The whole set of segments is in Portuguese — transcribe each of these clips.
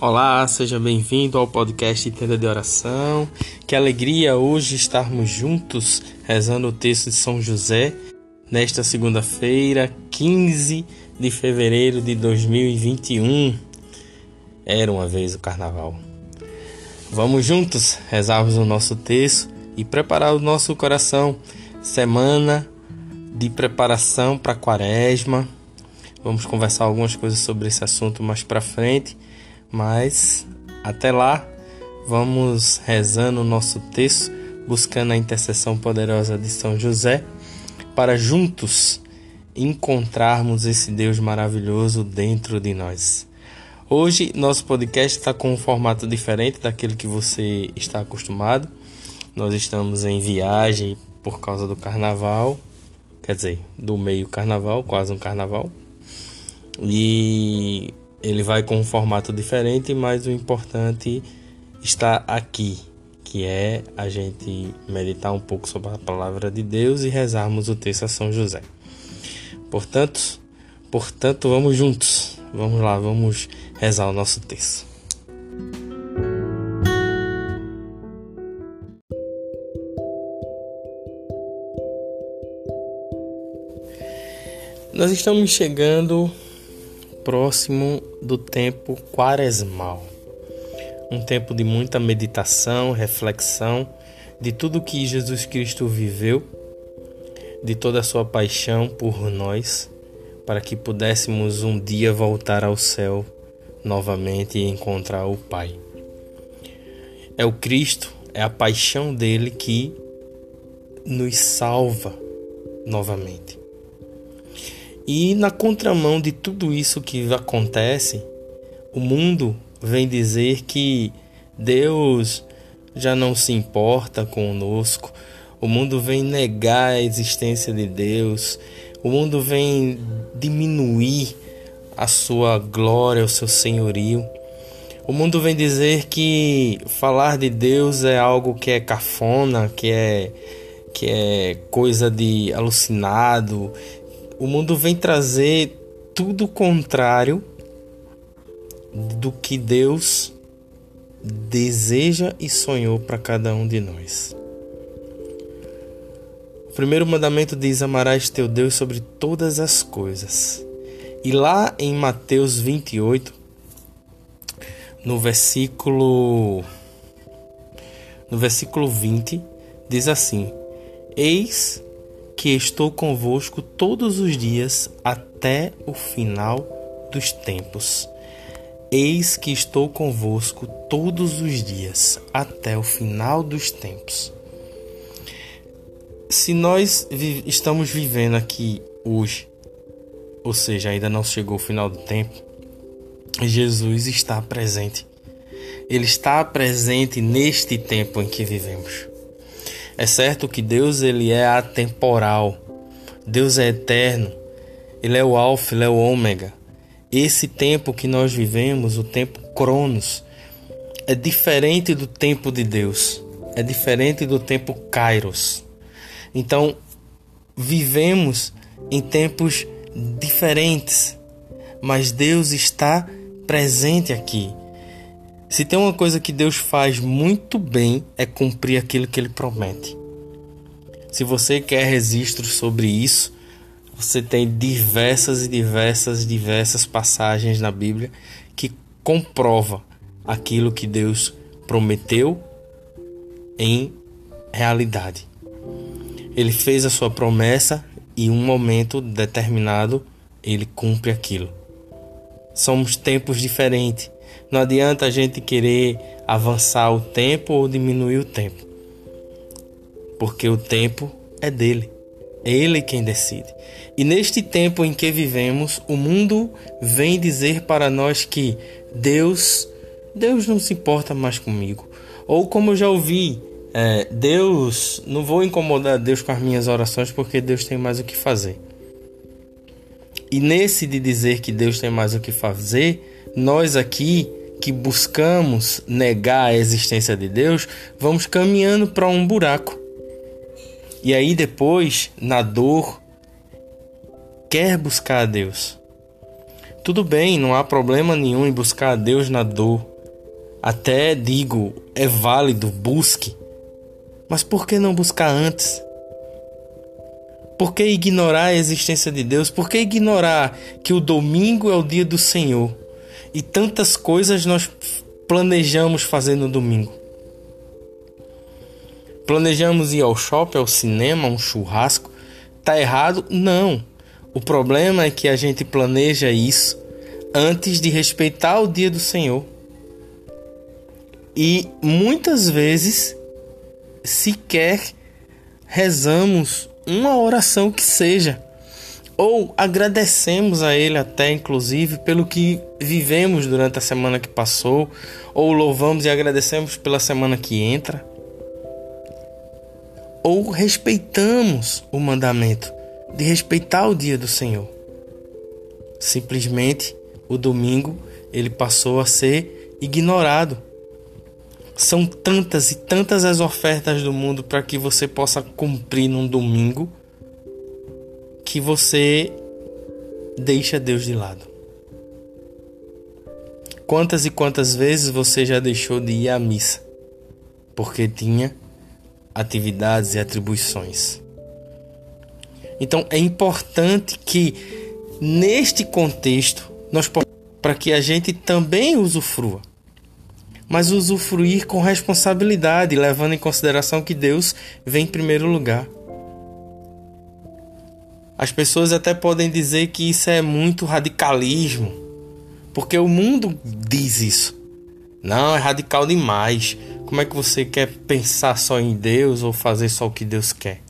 Olá, seja bem-vindo ao podcast Tenda de Oração. Que alegria hoje estarmos juntos rezando o texto de São José nesta segunda-feira, 15 de fevereiro de 2021. Era uma vez o carnaval. Vamos juntos rezarmos o nosso texto e preparar o nosso coração. Semana de preparação para a quaresma. Vamos conversar algumas coisas sobre esse assunto mais para frente mas até lá, vamos rezando o nosso texto, buscando a intercessão poderosa de São José, para juntos encontrarmos esse Deus maravilhoso dentro de nós. Hoje, nosso podcast está com um formato diferente daquele que você está acostumado. Nós estamos em viagem por causa do carnaval, quer dizer, do meio carnaval, quase um carnaval. E ele vai com um formato diferente, mas o importante está aqui, que é a gente meditar um pouco sobre a palavra de Deus e rezarmos o texto a São José. Portanto, portanto, vamos juntos. Vamos lá, vamos rezar o nosso texto. Nós estamos chegando próximo do tempo quaresmal. Um tempo de muita meditação, reflexão de tudo que Jesus Cristo viveu, de toda a sua paixão por nós, para que pudéssemos um dia voltar ao céu novamente e encontrar o Pai. É o Cristo, é a paixão dele que nos salva novamente. E na contramão de tudo isso que acontece, o mundo vem dizer que Deus já não se importa conosco, o mundo vem negar a existência de Deus, o mundo vem diminuir a sua glória, o seu senhorio. O mundo vem dizer que falar de Deus é algo que é cafona, que é que é coisa de alucinado, o mundo vem trazer tudo o contrário do que Deus deseja e sonhou para cada um de nós. O primeiro mandamento diz: Amarás teu Deus sobre todas as coisas. E lá em Mateus 28, no versículo no versículo 20, diz assim: Eis que estou convosco todos os dias até o final dos tempos. Eis que estou convosco todos os dias até o final dos tempos. Se nós vi estamos vivendo aqui hoje, ou seja, ainda não chegou o final do tempo, Jesus está presente. Ele está presente neste tempo em que vivemos. É certo que Deus ele é atemporal. Deus é eterno. Ele é o alfa, ele é o ômega. Esse tempo que nós vivemos, o tempo Cronos, é diferente do tempo de Deus. É diferente do tempo Kairos. Então, vivemos em tempos diferentes, mas Deus está presente aqui. Se tem uma coisa que Deus faz muito bem é cumprir aquilo que ele promete. Se você quer registros sobre isso, você tem diversas e diversas diversas passagens na Bíblia que comprova aquilo que Deus prometeu em realidade. Ele fez a sua promessa e em um momento determinado ele cumpre aquilo. Somos tempos diferentes não adianta a gente querer avançar o tempo ou diminuir o tempo. Porque o tempo é dele. É ele quem decide. E neste tempo em que vivemos, o mundo vem dizer para nós que Deus, Deus não se importa mais comigo. Ou como eu já ouvi, é, Deus, não vou incomodar Deus com as minhas orações porque Deus tem mais o que fazer. E nesse de dizer que Deus tem mais o que fazer, nós aqui que buscamos negar a existência de Deus, vamos caminhando para um buraco. E aí depois, na dor, quer buscar a Deus. Tudo bem, não há problema nenhum em buscar a Deus na dor. Até digo, é válido, busque. Mas por que não buscar antes? Por que ignorar a existência de Deus? Por que ignorar que o domingo é o dia do Senhor? E tantas coisas nós planejamos fazer no domingo. Planejamos ir ao shopping, ao cinema, um churrasco. Tá errado? Não. O problema é que a gente planeja isso antes de respeitar o dia do Senhor. E muitas vezes sequer rezamos uma oração que seja ou agradecemos a Ele até, inclusive, pelo que vivemos durante a semana que passou, ou louvamos e agradecemos pela semana que entra, ou respeitamos o mandamento de respeitar o dia do Senhor. Simplesmente o domingo ele passou a ser ignorado. São tantas e tantas as ofertas do mundo para que você possa cumprir num domingo que você deixa Deus de lado? Quantas e quantas vezes você já deixou de ir à missa porque tinha atividades e atribuições? Então é importante que neste contexto nós para que a gente também usufrua, mas usufruir com responsabilidade, levando em consideração que Deus vem em primeiro lugar. As pessoas até podem dizer que isso é muito radicalismo, porque o mundo diz isso. Não, é radical demais. Como é que você quer pensar só em Deus ou fazer só o que Deus quer?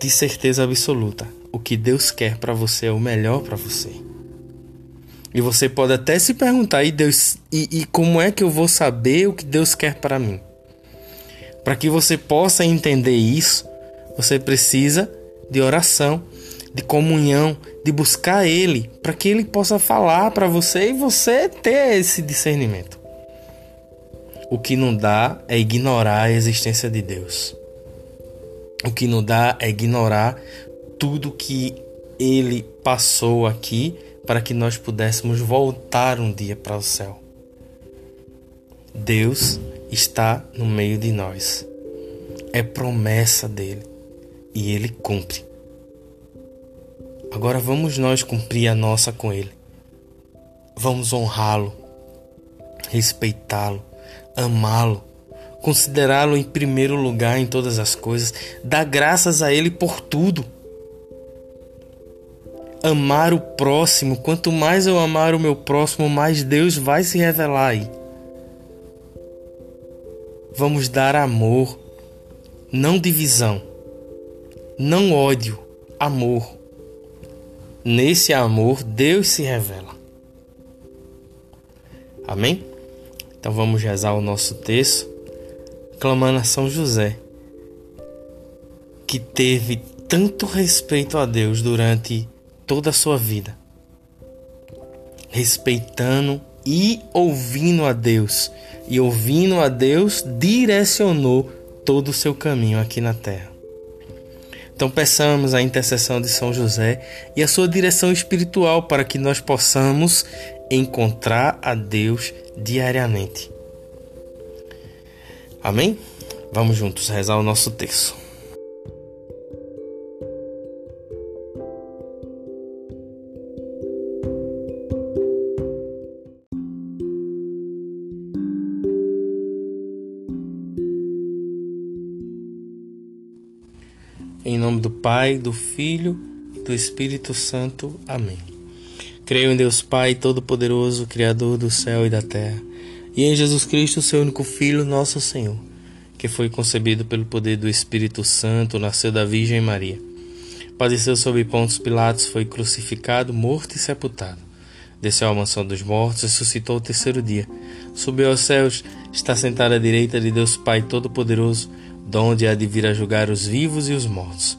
De certeza absoluta, o que Deus quer para você é o melhor para você. E você pode até se perguntar, e Deus, e, e como é que eu vou saber o que Deus quer para mim? Para que você possa entender isso, você precisa de oração, de comunhão, de buscar Ele, para que Ele possa falar para você e você ter esse discernimento. O que não dá é ignorar a existência de Deus. O que não dá é ignorar tudo que Ele passou aqui para que nós pudéssemos voltar um dia para o céu. Deus está no meio de nós. É promessa dele e ele cumpre. Agora vamos nós cumprir a nossa com ele. Vamos honrá-lo, respeitá-lo, amá-lo, considerá-lo em primeiro lugar em todas as coisas, dar graças a ele por tudo. Amar o próximo, quanto mais eu amar o meu próximo, mais Deus vai se revelar aí. Vamos dar amor, não divisão não ódio, amor. Nesse amor, Deus se revela. Amém? Então vamos rezar o nosso texto, clamando a São José, que teve tanto respeito a Deus durante toda a sua vida, respeitando e ouvindo a Deus, e ouvindo a Deus, direcionou todo o seu caminho aqui na terra. Então peçamos a intercessão de São José e a sua direção espiritual para que nós possamos encontrar a Deus diariamente. Amém? Vamos juntos rezar o nosso texto. Nome do Pai, do Filho e do Espírito Santo. Amém. Creio em Deus Pai Todo-Poderoso, Criador do céu e da terra, e em Jesus Cristo, seu único Filho, nosso Senhor, que foi concebido pelo poder do Espírito Santo, nasceu da Virgem Maria. Padeceu sob Pontos Pilatos, foi crucificado, morto e sepultado. Desceu à mansão dos mortos, ressuscitou o terceiro dia. Subiu aos céus, está sentado à direita de Deus Pai Todo-Poderoso donde há de vir a julgar os vivos e os mortos.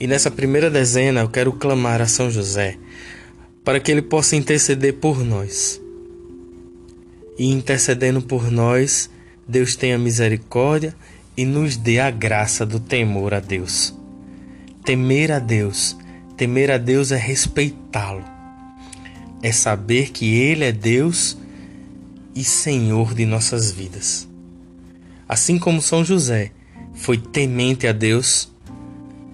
E nessa primeira dezena eu quero clamar a São José para que ele possa interceder por nós. E intercedendo por nós, Deus tenha misericórdia e nos dê a graça do temor a Deus. Temer a Deus, temer a Deus é respeitá-lo é saber que Ele é Deus e Senhor de nossas vidas. Assim como São José foi temente a Deus,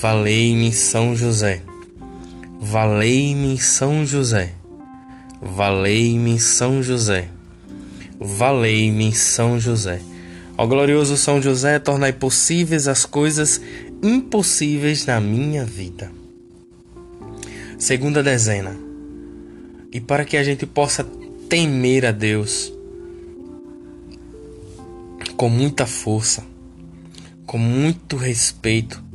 Valei-me São José. Valei-me São José. Valei-me São José. Valei-me São José. Ó glorioso São José, tornai possíveis as coisas impossíveis na minha vida. Segunda dezena e para que a gente possa temer a Deus com muita força, com muito respeito.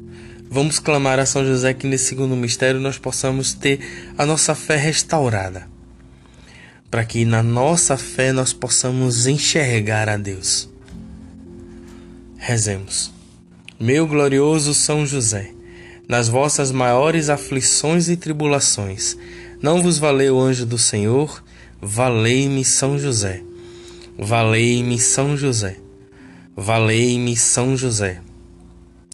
Vamos clamar a São José que nesse segundo mistério nós possamos ter a nossa fé restaurada, para que na nossa fé nós possamos enxergar a Deus. Rezemos. Meu glorioso São José, nas vossas maiores aflições e tribulações, não vos valeu o anjo do Senhor? Valei-me São José. Valei-me São José. Valei-me São José.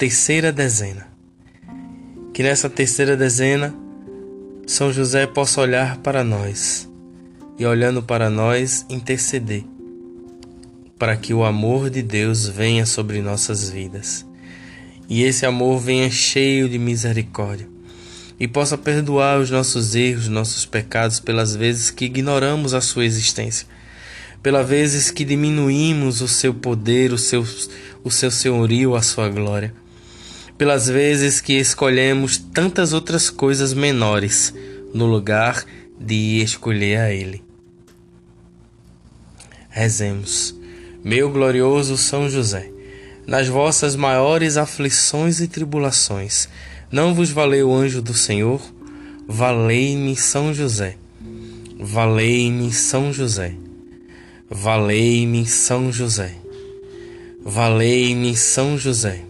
Terceira dezena. Que nessa terceira dezena, São José possa olhar para nós e, olhando para nós, interceder para que o amor de Deus venha sobre nossas vidas e esse amor venha cheio de misericórdia e possa perdoar os nossos erros, nossos pecados, pelas vezes que ignoramos a sua existência, pelas vezes que diminuímos o seu poder, o seu, o seu senhorio, a sua glória, pelas vezes que escolhemos tantas outras coisas menores no lugar de escolher a Ele. Rezemos, meu glorioso São José, nas vossas maiores aflições e tribulações, não vos valeu o anjo do Senhor? Valei-me São José. Valei-me São José. Valei-me São José. Valei-me São José.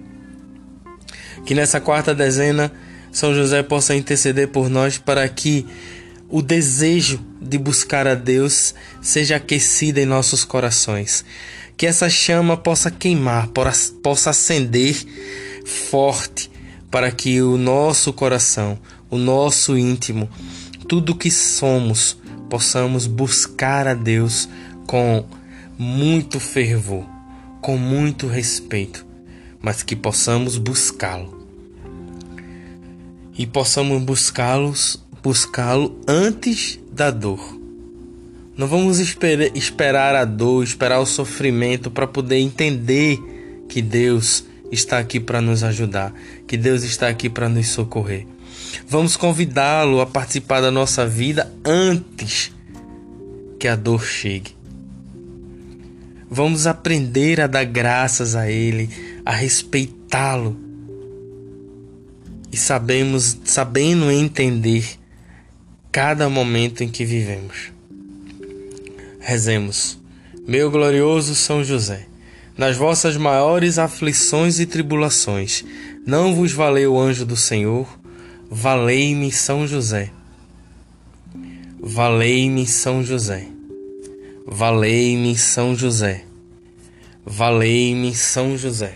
Que nessa quarta dezena São José possa interceder por nós para que o desejo de buscar a Deus seja aquecido em nossos corações. Que essa chama possa queimar, possa acender forte para que o nosso coração, o nosso íntimo, tudo que somos possamos buscar a Deus com muito fervor, com muito respeito, mas que possamos buscá-lo. E possamos buscá-los, buscá-lo antes da dor. Não vamos esper esperar a dor, esperar o sofrimento para poder entender que Deus está aqui para nos ajudar, que Deus está aqui para nos socorrer. Vamos convidá-lo a participar da nossa vida antes que a dor chegue. Vamos aprender a dar graças a Ele, a respeitá-lo. E sabemos, sabendo entender cada momento em que vivemos. Rezemos. Meu glorioso São José, nas vossas maiores aflições e tribulações, não vos valeu o anjo do Senhor? Valei-me São José. Valei-me São José. Valei-me São José. Valei-me São José.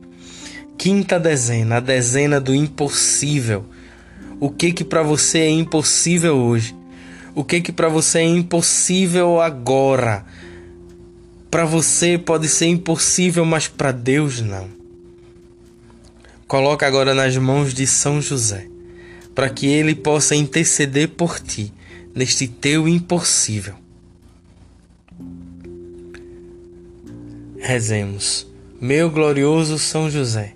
Quinta dezena, a dezena do impossível. O que que para você é impossível hoje? O que que para você é impossível agora? Para você pode ser impossível, mas para Deus não. Coloca agora nas mãos de São José, para que ele possa interceder por ti neste teu impossível. Rezemos, meu glorioso São José,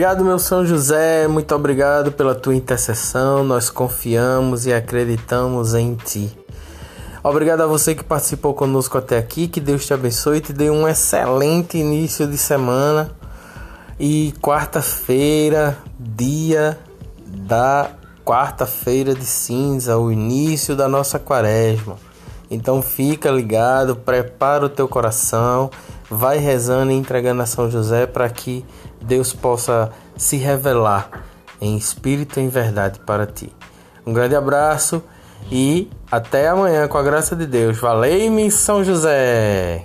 Obrigado, meu São José, muito obrigado pela tua intercessão. Nós confiamos e acreditamos em ti. Obrigado a você que participou conosco até aqui. Que Deus te abençoe e te dê um excelente início de semana. E quarta-feira, dia da quarta-feira de cinza, o início da nossa quaresma. Então fica ligado, prepara o teu coração, vai rezando e entregando a São José para que Deus possa se revelar em espírito e em verdade para ti. Um grande abraço e até amanhã com a graça de Deus. Valeu-me São José!